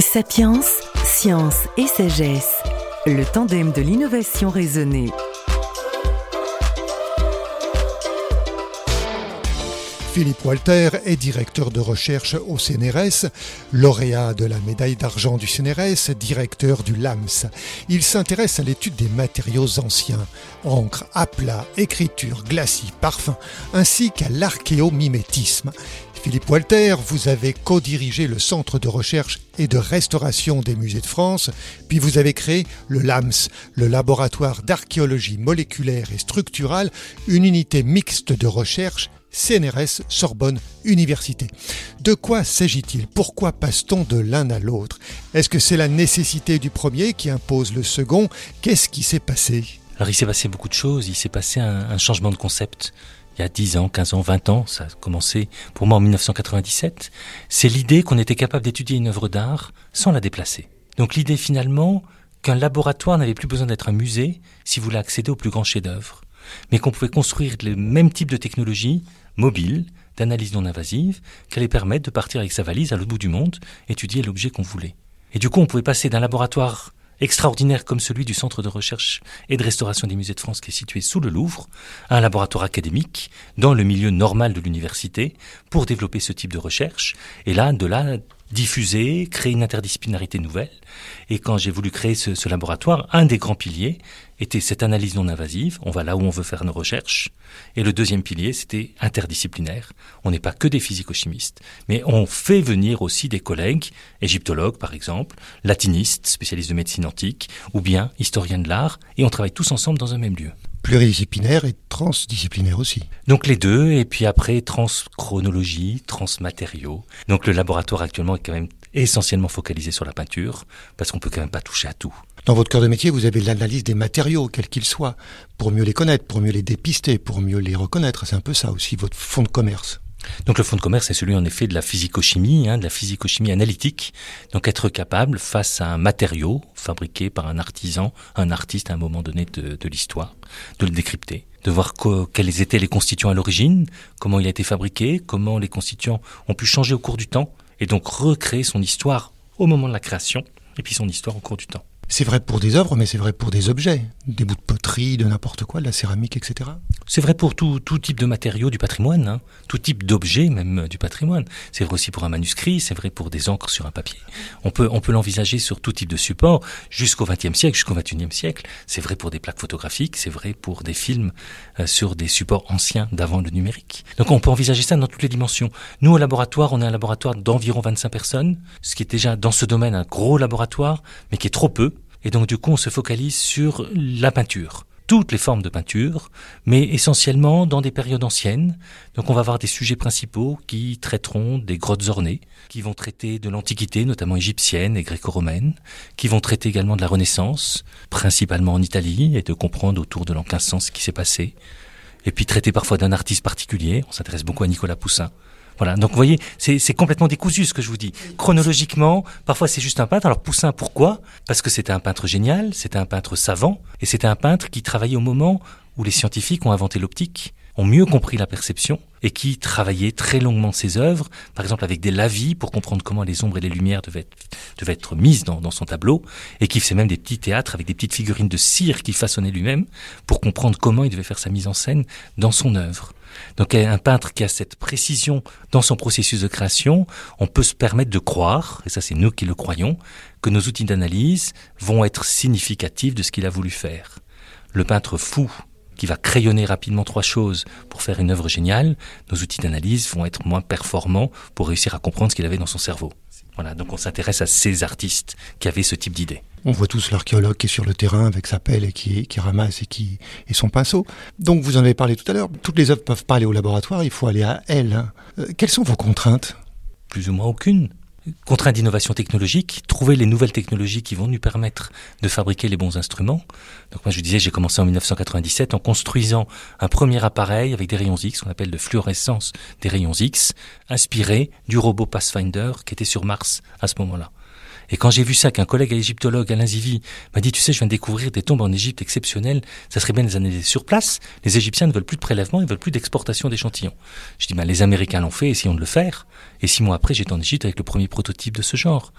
Sapiens, science et sagesse. Le tandem de l'innovation raisonnée. Philippe Walter est directeur de recherche au CNRS, lauréat de la médaille d'argent du CNRS, directeur du LAMS. Il s'intéresse à l'étude des matériaux anciens, encre, aplat, écriture, glacis, parfum, ainsi qu'à l'archéomimétisme. Philippe Walter, vous avez co-dirigé le Centre de recherche et de restauration des musées de France, puis vous avez créé le LAMS, le laboratoire d'archéologie moléculaire et structurale, une unité mixte de recherche CNRS Sorbonne Université. De quoi s'agit-il? Pourquoi passe-t-on de l'un à l'autre? Est-ce que c'est la nécessité du premier qui impose le second? Qu'est-ce qui s'est passé? Alors il s'est passé beaucoup de choses, il s'est passé un, changement de concept. Il y a 10 ans, 15 ans, 20 ans, ça a commencé pour moi en 1997. C'est l'idée qu'on était capable d'étudier une œuvre d'art sans la déplacer. Donc l'idée finalement qu'un laboratoire n'avait plus besoin d'être un musée si vous voulez accéder au plus grand chef-d'œuvre, mais qu'on pouvait construire le même type de technologie mobile d'analyse non invasive qui allait permettre de partir avec sa valise à l'autre bout du monde, étudier l'objet qu'on voulait. Et du coup, on pouvait passer d'un laboratoire extraordinaire comme celui du Centre de recherche et de restauration des musées de France qui est situé sous le Louvre, un laboratoire académique dans le milieu normal de l'université pour développer ce type de recherche. Et là, de là, diffuser, créer une interdisciplinarité nouvelle. Et quand j'ai voulu créer ce, laboratoire, un des grands piliers était cette analyse non invasive. On va là où on veut faire nos recherches. Et le deuxième pilier, c'était interdisciplinaire. On n'est pas que des physico-chimistes, mais on fait venir aussi des collègues, égyptologues par exemple, latinistes, spécialistes de médecine antique, ou bien historiens de l'art, et on travaille tous ensemble dans un même lieu pluridisciplinaire et transdisciplinaire aussi. Donc les deux, et puis après transchronologie, transmatériaux. Donc le laboratoire actuellement est quand même essentiellement focalisé sur la peinture, parce qu'on peut quand même pas toucher à tout. Dans votre cœur de métier, vous avez l'analyse des matériaux, quels qu'ils soient, pour mieux les connaître, pour mieux les dépister, pour mieux les reconnaître. C'est un peu ça aussi votre fonds de commerce. Donc le fonds de commerce est celui en effet de la physico-chimie, hein, de la physico-chimie analytique. Donc être capable face à un matériau fabriqué par un artisan, un artiste à un moment donné de, de l'histoire, de le décrypter, de voir quels étaient les constituants à l'origine, comment il a été fabriqué, comment les constituants ont pu changer au cours du temps, et donc recréer son histoire au moment de la création, et puis son histoire au cours du temps. C'est vrai pour des œuvres, mais c'est vrai pour des objets, des bouts de poterie, de n'importe quoi, de la céramique, etc. C'est vrai pour tout, tout, type de matériaux du patrimoine, hein. tout type d'objets même du patrimoine. C'est vrai aussi pour un manuscrit, c'est vrai pour des encres sur un papier. On peut, on peut l'envisager sur tout type de support, jusqu'au XXe siècle, jusqu'au XXIe siècle. C'est vrai pour des plaques photographiques, c'est vrai pour des films euh, sur des supports anciens d'avant le numérique. Donc on peut envisager ça dans toutes les dimensions. Nous, au laboratoire, on est un laboratoire d'environ 25 personnes, ce qui est déjà dans ce domaine un gros laboratoire, mais qui est trop peu et donc du coup, on se focalise sur la peinture toutes les formes de peinture, mais essentiellement dans des périodes anciennes. Donc on va avoir des sujets principaux qui traiteront des grottes ornées, qui vont traiter de l'Antiquité, notamment égyptienne et gréco-romaine, qui vont traiter également de la Renaissance, principalement en Italie, et de comprendre autour de l'an 1500 ce qui s'est passé. Et puis traiter parfois d'un artiste particulier, on s'intéresse beaucoup à Nicolas Poussin, voilà. Donc vous voyez, c'est complètement décousu ce que je vous dis. Chronologiquement, parfois c'est juste un peintre. Alors Poussin, pourquoi? Parce que c'était un peintre génial, c'était un peintre savant, et c'était un peintre qui travaillait au moment où les scientifiques ont inventé l'optique, ont mieux compris la perception, et qui travaillait très longuement ses œuvres, par exemple avec des lavis pour comprendre comment les ombres et les lumières devaient être, devaient être mises dans, dans, son tableau, et qui faisait même des petits théâtres avec des petites figurines de cire qu'il façonnait lui-même pour comprendre comment il devait faire sa mise en scène dans son œuvre. Donc un peintre qui a cette précision dans son processus de création, on peut se permettre de croire, et ça c'est nous qui le croyons, que nos outils d'analyse vont être significatifs de ce qu'il a voulu faire. Le peintre fou qui va crayonner rapidement trois choses pour faire une œuvre géniale, nos outils d'analyse vont être moins performants pour réussir à comprendre ce qu'il avait dans son cerveau. Voilà, donc on s'intéresse à ces artistes qui avaient ce type d'idée. On voit tous l'archéologue qui est sur le terrain avec sa pelle et qui, qui ramasse et, qui, et son pinceau. Donc vous en avez parlé tout à l'heure, toutes les œuvres peuvent pas aller au laboratoire, il faut aller à elles. Hein. Euh, quelles sont vos contraintes? Plus ou moins aucune contrainte d'innovation technologique, trouver les nouvelles technologies qui vont nous permettre de fabriquer les bons instruments. Donc moi je disais, j'ai commencé en 1997 en construisant un premier appareil avec des rayons X, qu'on appelle de fluorescence des rayons X, inspiré du robot Pathfinder qui était sur Mars à ce moment-là. Et quand j'ai vu ça, qu'un collègue égyptologue, Alain Zivi, m'a dit, tu sais, je viens de découvrir des tombes en Égypte exceptionnelles, ça serait bien les analyser sur place. Les Égyptiens ne veulent plus de prélèvement, ils veulent plus d'exportation d'échantillons. Je dis, ben, les Américains l'ont fait, essayons de le faire. Et six mois après, j'étais en Égypte avec le premier prototype de ce genre.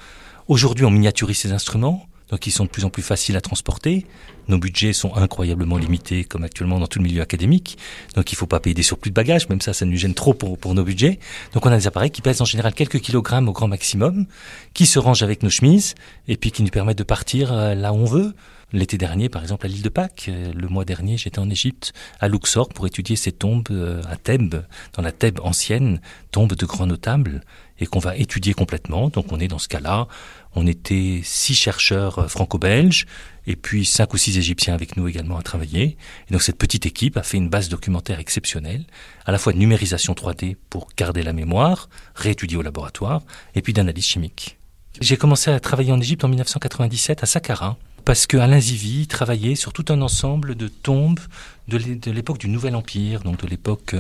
Aujourd'hui, on miniaturise ces instruments, donc ils sont de plus en plus faciles à transporter. Nos budgets sont incroyablement limités, comme actuellement dans tout le milieu académique. Donc il ne faut pas payer des surplus de bagages, même ça, ça nous gêne trop pour, nos budgets. Donc on a des appareils qui pèsent en général quelques kilogrammes au grand maximum, qui se rangent avec nos chemises, et puis qui nous permettent de partir euh, là où on veut. L'été dernier, par exemple, à l'île de Pâques, euh, le mois dernier, j'étais en Égypte, à Luxor, pour étudier ces tombes euh, à Thèbes, dans la Thèbes ancienne, tombes de grands notables, et qu'on va étudier complètement. Donc on est dans ce cas-là, on était six chercheurs euh, franco-belges et puis cinq ou six Égyptiens avec nous également à travailler. Et donc cette petite équipe a fait une base documentaire exceptionnelle, à la fois de numérisation 3D pour garder la mémoire, réétudier au laboratoire, et puis d'analyse chimique. J'ai commencé à travailler en Égypte en 1997 à Saqqara, parce que Alain Zivy travaillait sur tout un ensemble de tombes de l'époque du Nouvel Empire, donc de l'époque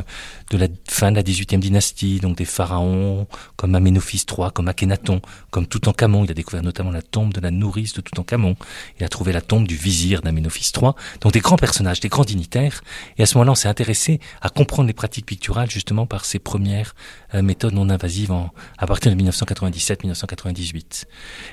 de la fin de la 18e dynastie, donc des pharaons comme Aménophis III, comme Akhenaton, comme Toutankhamon. Il a découvert notamment la tombe de la nourrice de Toutankhamon. Il a trouvé la tombe du vizir d'Aménophis III. Donc des grands personnages, des grands dignitaires. Et à ce moment-là, on s'est intéressé à comprendre les pratiques picturales justement par ces premières euh, méthodes non invasives en, à partir de 1997-1998.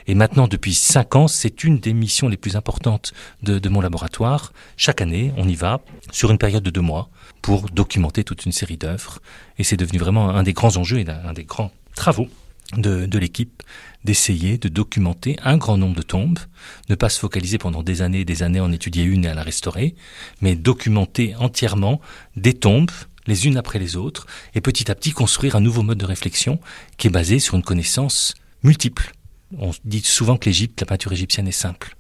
Et maintenant, depuis cinq ans, c'est une des missions les plus importantes de, de mon laboratoire. Chaque année, on y va sur une période de deux mois pour documenter toute une série d'œuvres. Et c'est devenu vraiment un des grands enjeux et un des grands travaux de, l'équipe d'essayer de documenter un grand nombre de tombes, ne pas se focaliser pendant des années et des années en étudier une et à la restaurer, mais documenter entièrement des tombes les unes après les autres, et petit à petit construire un nouveau mode de réflexion qui est basé sur une connaissance multiple. On dit souvent que l'Égypte, la peinture égyptienne est simple.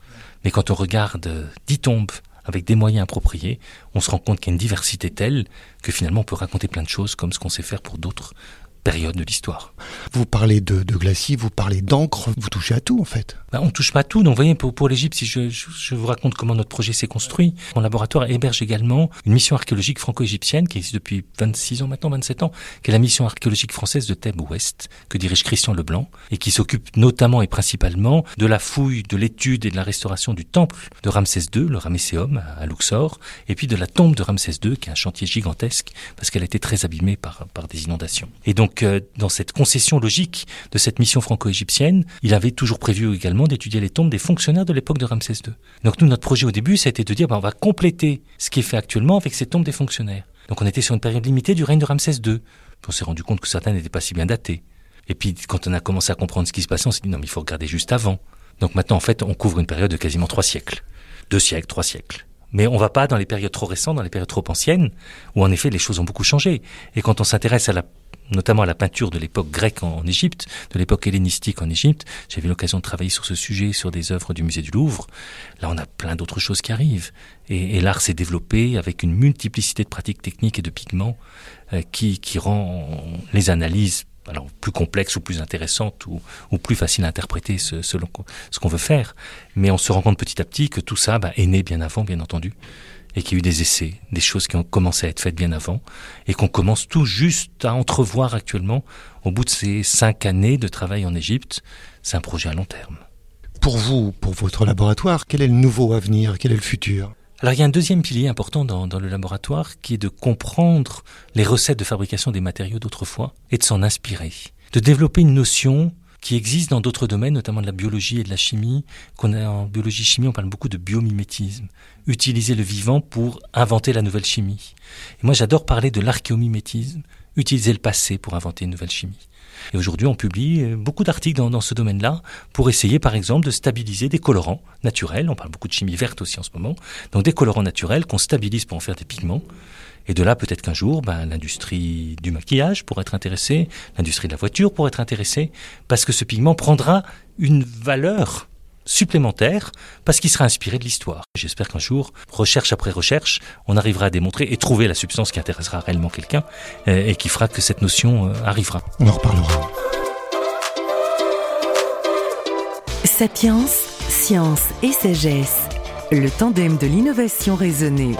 Mais quand on regarde dix tombes avec des moyens appropriés, on se rend compte qu'il y a une diversité telle que finalement on peut raconter plein de choses comme ce qu'on sait faire pour d'autres période de l'histoire. Vous parlez de, de glacis, vous parlez d'encre, vous touchez à tout en fait. Ben, on touche pas à tout. Donc, vous voyez, pour, pour l'Égypte, si je, je, je, vous raconte comment notre projet s'est construit, mon laboratoire héberge également une mission archéologique franco-égyptienne qui existe depuis 26 ans maintenant, 27 ans, qui est la mission archéologique française de Thèbes Ouest, que dirige Christian Leblanc, et qui s'occupe notamment et principalement de la fouille, de l'étude et de la restauration du temple de Ramsès II, le Ramesséum à Luxor, et puis de la tombe de Ramsès II, qui est un chantier gigantesque, parce qu'elle a été très abîmée par, par des inondations. Et donc, donc, euh, dans cette concession logique de cette mission franco-égyptienne, il avait toujours prévu également d'étudier les tombes des fonctionnaires de l'époque de Ramsès II. Donc, nous, notre projet au début, ça a été de dire, ben, on va compléter ce qui est fait actuellement avec ces tombes des fonctionnaires. Donc, on était sur une période limitée du règne de Ramsès II. On s'est rendu compte que certains n'étaient pas si bien datés. Et puis, quand on a commencé à comprendre ce qui se passait, on s'est dit, non, mais il faut regarder juste avant. Donc maintenant, en fait, on couvre une période de quasiment trois siècles. Deux siècles, trois siècles. Mais on va pas dans les périodes trop récentes, dans les périodes trop anciennes, où en effet les choses ont beaucoup changé. Et quand on s'intéresse à la notamment à la peinture de l'époque grecque en, Égypte, de l'époque hellénistique en Égypte. Eu l'occasion de travailler sur ce sujet, sur des œuvres du musée du Louvre. Là, on a plein d'autres choses qui arrivent. Et, l'art s'est développé avec une multiplicité de pratiques techniques et de pigments euh, qui, rend les analyses alors plus complexes ou plus intéressantes ou, plus faciles à interpréter selon ce qu'on veut faire. Mais on se rend compte petit à petit que tout ça bah, est né bien avant, bien entendu et qu'il y a eu des essais, des choses qui ont commencé à être faites bien avant, et qu'on commence tout juste à entrevoir actuellement au bout de ces cinq années de travail en Égypte. C'est un projet à long terme. Pour vous, pour votre laboratoire, quel est le nouveau avenir? Quel est le futur? Alors il y a un deuxième pilier important dans, dans, le laboratoire qui est de comprendre les recettes de fabrication des matériaux d'autrefois et de s'en inspirer, de développer une notion qui existe dans d'autres domaines, notamment de la biologie et de la chimie. Qu'on a en biologie chimie, on parle beaucoup de biomimétisme, utiliser le vivant pour inventer la nouvelle chimie. Et moi, j'adore parler de l'archéomimétisme, utiliser le passé pour inventer une nouvelle chimie. Et aujourd'hui, on publie euh, beaucoup d'articles dans, dans, ce domaine-là pour essayer, par exemple, de stabiliser des colorants naturels. On parle beaucoup de chimie verte aussi en ce moment. Donc des colorants naturels qu'on stabilise pour en faire des pigments. Et de là, peut-être qu'un jour, ben, l'industrie du maquillage pourrait être intéressée, l'industrie de la voiture pourrait être intéressée, parce que ce pigment prendra une valeur supplémentaire parce qu'il sera inspiré de l'histoire. J'espère qu'un jour, recherche après recherche, on arrivera à démontrer et trouver la substance qui intéressera réellement quelqu'un euh, et qui fera que cette notion euh, arrivera. On en reparlera. Sapiens, science et sagesse, le tandem de l'innovation raisonnée.